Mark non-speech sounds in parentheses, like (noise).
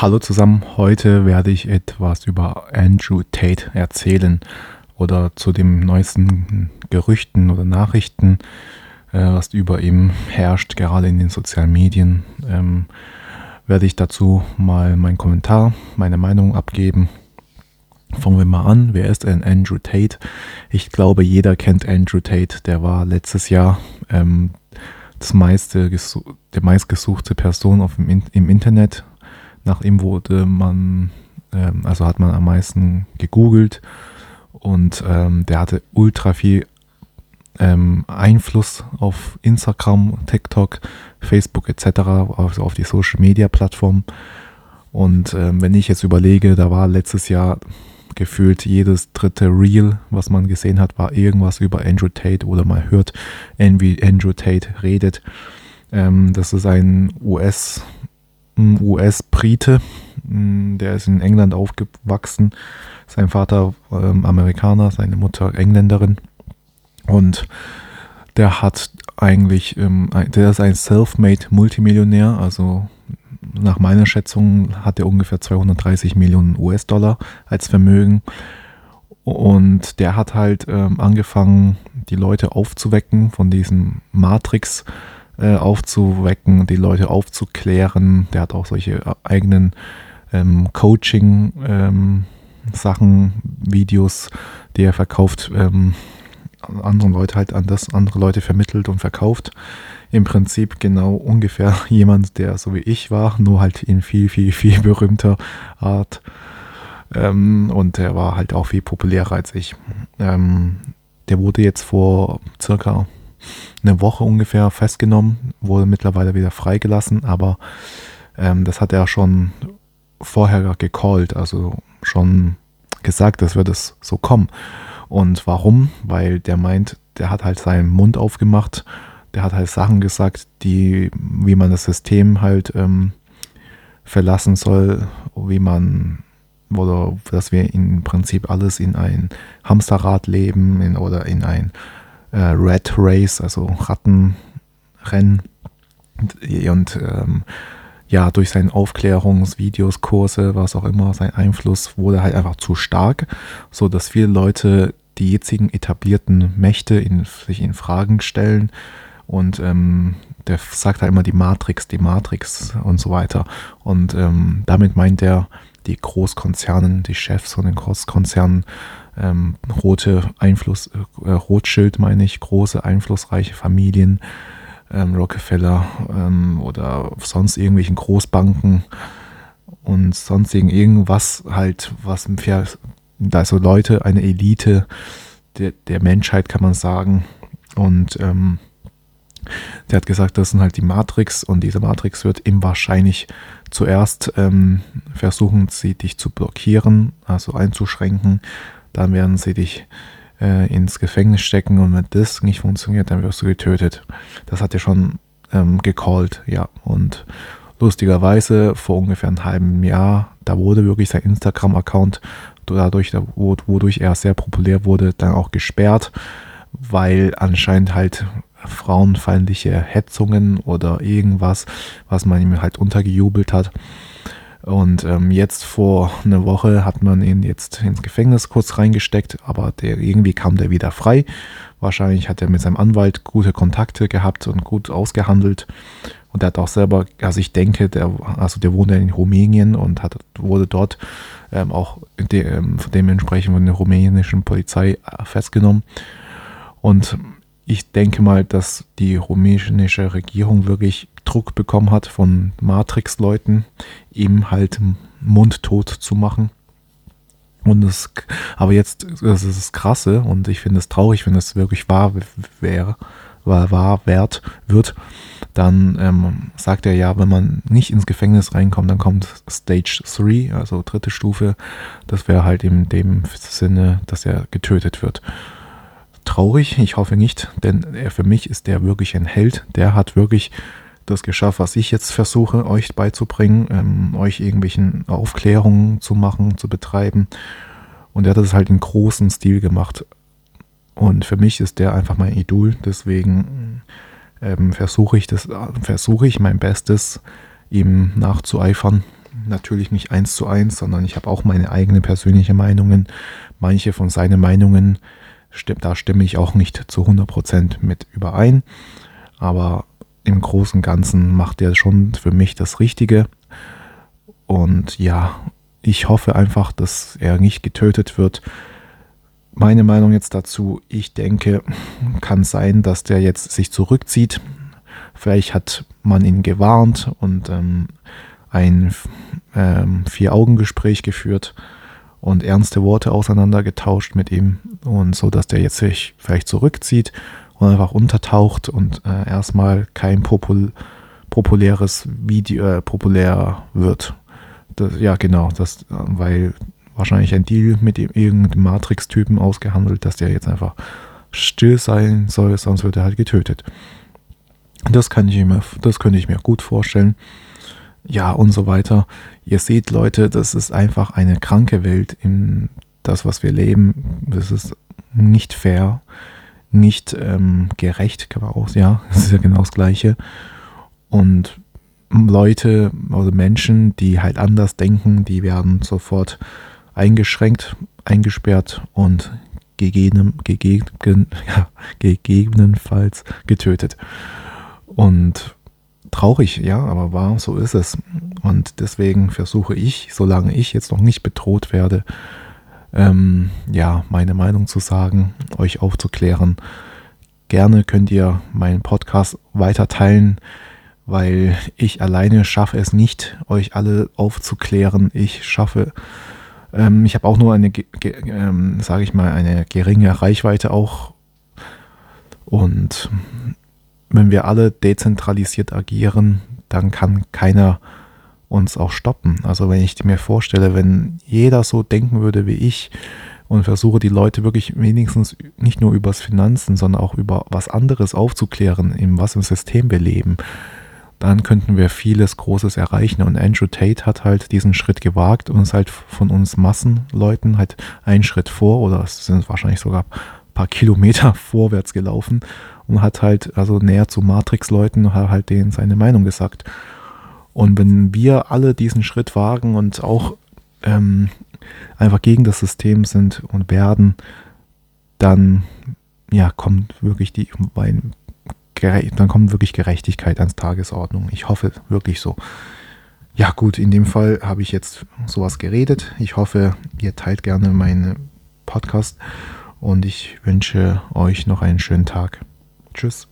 Hallo zusammen, heute werde ich etwas über Andrew Tate erzählen oder zu den neuesten Gerüchten oder Nachrichten, äh, was über ihm herrscht, gerade in den sozialen Medien. Ähm, werde ich dazu mal meinen Kommentar, meine Meinung abgeben. Fangen wir mal an. Wer ist denn Andrew Tate? Ich glaube, jeder kennt Andrew Tate. Der war letztes Jahr ähm, das meiste, der meistgesuchte Person auf dem, im Internet nach ihm wurde man, ähm, also hat man am meisten gegoogelt und ähm, der hatte ultra viel ähm, Einfluss auf Instagram, TikTok, Facebook etc., also auf die Social Media Plattform. Und ähm, wenn ich jetzt überlege, da war letztes Jahr gefühlt jedes dritte Reel, was man gesehen hat, war irgendwas über Andrew Tate oder man hört, wie Andrew Tate redet. Ähm, das ist ein US- US-Brite, mm, der ist in England aufgewachsen. Sein Vater ähm, Amerikaner, seine Mutter Engländerin. Und der hat eigentlich, ähm, der ist ein self-made Multimillionär, also nach meiner Schätzung hat er ungefähr 230 Millionen US-Dollar als Vermögen. Und der hat halt ähm, angefangen, die Leute aufzuwecken von diesem Matrix- äh, aufzuwecken, die Leute aufzuklären. Der hat auch solche äh, eigenen ähm, Coaching-Sachen, ähm, Videos, die er verkauft, ähm, anderen Leute halt an das, andere Leute vermittelt und verkauft. Im Prinzip genau ungefähr (laughs) jemand, der so wie ich war, nur halt in viel, viel, viel berühmter Art. Ähm, und er war halt auch viel populärer als ich. Ähm, der wurde jetzt vor circa eine Woche ungefähr festgenommen, wurde mittlerweile wieder freigelassen, aber ähm, das hat er schon vorher gecallt, also schon gesagt, dass wird es so kommen. Und warum? Weil der meint, der hat halt seinen Mund aufgemacht, der hat halt Sachen gesagt, die, wie man das System halt ähm, verlassen soll, wie man oder dass wir im Prinzip alles in ein Hamsterrad leben in, oder in ein äh, Rat Race, also Rattenrennen. Und ähm, ja, durch seine Aufklärungsvideos, Kurse, was auch immer, sein Einfluss wurde halt einfach zu stark, so dass viele Leute die jetzigen etablierten Mächte in, sich in Fragen stellen und ähm, der sagt halt immer die Matrix, die Matrix und so weiter. Und ähm, damit meint er die Großkonzernen, die Chefs von den Großkonzernen ähm, rote Einfluss, äh, Rothschild meine ich, große einflussreiche Familien, ähm, Rockefeller ähm, oder sonst irgendwelchen Großbanken und sonstigen irgendwas halt, was also Leute, eine Elite der, der Menschheit kann man sagen. Und ähm, der hat gesagt, das sind halt die Matrix und diese Matrix wird ihm wahrscheinlich zuerst ähm, versuchen, sie dich zu blockieren, also einzuschränken dann werden sie dich äh, ins Gefängnis stecken und wenn das nicht funktioniert, dann wirst du getötet. Das hat er schon ähm, gecallt, ja. Und lustigerweise vor ungefähr einem halben Jahr, da wurde wirklich sein Instagram-Account dadurch, wodurch er sehr populär wurde, dann auch gesperrt, weil anscheinend halt frauenfeindliche Hetzungen oder irgendwas, was man ihm halt untergejubelt hat, und ähm, jetzt vor einer Woche hat man ihn jetzt ins Gefängnis kurz reingesteckt, aber der, irgendwie kam der wieder frei. Wahrscheinlich hat er mit seinem Anwalt gute Kontakte gehabt und gut ausgehandelt. Und er hat auch selber, also ich denke, der, also der wohnt in Rumänien und hat, wurde dort ähm, auch de, ähm, dementsprechend von der rumänischen Polizei äh, festgenommen. Und ich denke mal, dass die rumänische Regierung wirklich Druck bekommen hat von Matrix-Leuten, ihm halt mundtot zu machen. Und es, aber jetzt, das ist das Krasse und ich finde es traurig, wenn es wirklich wahr wäre, wahr, wahr wert wird, dann ähm, sagt er ja, wenn man nicht ins Gefängnis reinkommt, dann kommt Stage 3, also dritte Stufe. Das wäre halt in dem Sinne, dass er getötet wird traurig. Ich hoffe nicht, denn er, für mich ist der wirklich ein Held. Der hat wirklich das geschafft, was ich jetzt versuche, euch beizubringen, ähm, euch irgendwelchen Aufklärungen zu machen, zu betreiben. Und er hat das halt in großen Stil gemacht. Und für mich ist der einfach mein Idol. Deswegen ähm, versuche ich das, versuche ich mein Bestes, ihm nachzueifern. natürlich nicht eins zu eins, sondern ich habe auch meine eigenen persönlichen Meinungen. Manche von seinen Meinungen, da stimme ich auch nicht zu 100% mit überein. Aber im Großen und Ganzen macht er schon für mich das Richtige. Und ja, ich hoffe einfach, dass er nicht getötet wird. Meine Meinung jetzt dazu, ich denke, kann sein, dass der jetzt sich zurückzieht. Vielleicht hat man ihn gewarnt und ähm, ein ähm, Vier-Augen-Gespräch geführt und ernste Worte auseinandergetauscht mit ihm und so, dass der jetzt sich vielleicht zurückzieht und einfach untertaucht und äh, erstmal kein popul populäres Video äh, populär wird. Das, ja, genau, das, weil wahrscheinlich ein Deal mit dem irgendeinem Matrix-Typen ausgehandelt, dass der jetzt einfach still sein soll, sonst wird er halt getötet. Das kann ich mir, das könnte ich mir gut vorstellen. Ja, und so weiter. Ihr seht, Leute, das ist einfach eine kranke Welt in das, was wir leben. Das ist nicht fair, nicht ähm, gerecht, kann auch, ja, (laughs) das ist ja genau das Gleiche. Und Leute oder Menschen, die halt anders denken, die werden sofort eingeschränkt, eingesperrt und gegeben, gegeben, (laughs) ja, gegebenenfalls getötet. Und traurig, ja, aber wahr, so ist es. Und deswegen versuche ich, solange ich jetzt noch nicht bedroht werde, ähm, ja, meine Meinung zu sagen, euch aufzuklären. Gerne könnt ihr meinen Podcast weiter teilen, weil ich alleine schaffe es nicht, euch alle aufzuklären. Ich schaffe, ähm, ich habe auch nur eine, ähm, sage ich mal, eine geringe Reichweite auch. Und wenn wir alle dezentralisiert agieren, dann kann keiner uns auch stoppen. Also wenn ich mir vorstelle, wenn jeder so denken würde wie ich und versuche die Leute wirklich wenigstens nicht nur übers Finanzen, sondern auch über was anderes aufzuklären, in was im System wir leben, dann könnten wir vieles Großes erreichen. Und Andrew Tate hat halt diesen Schritt gewagt und ist halt von uns Massenleuten halt einen Schritt vor oder es sind wahrscheinlich sogar ein paar Kilometer (laughs) vorwärts gelaufen und hat halt also näher zu Matrix-Leuten halt denen seine Meinung gesagt. Und wenn wir alle diesen Schritt wagen und auch ähm, einfach gegen das System sind und werden, dann ja, kommt wirklich die, dann kommt wirklich Gerechtigkeit ans Tagesordnung. Ich hoffe wirklich so. Ja gut, in dem Fall habe ich jetzt sowas geredet. Ich hoffe, ihr teilt gerne meinen Podcast und ich wünsche euch noch einen schönen Tag. Tschüss.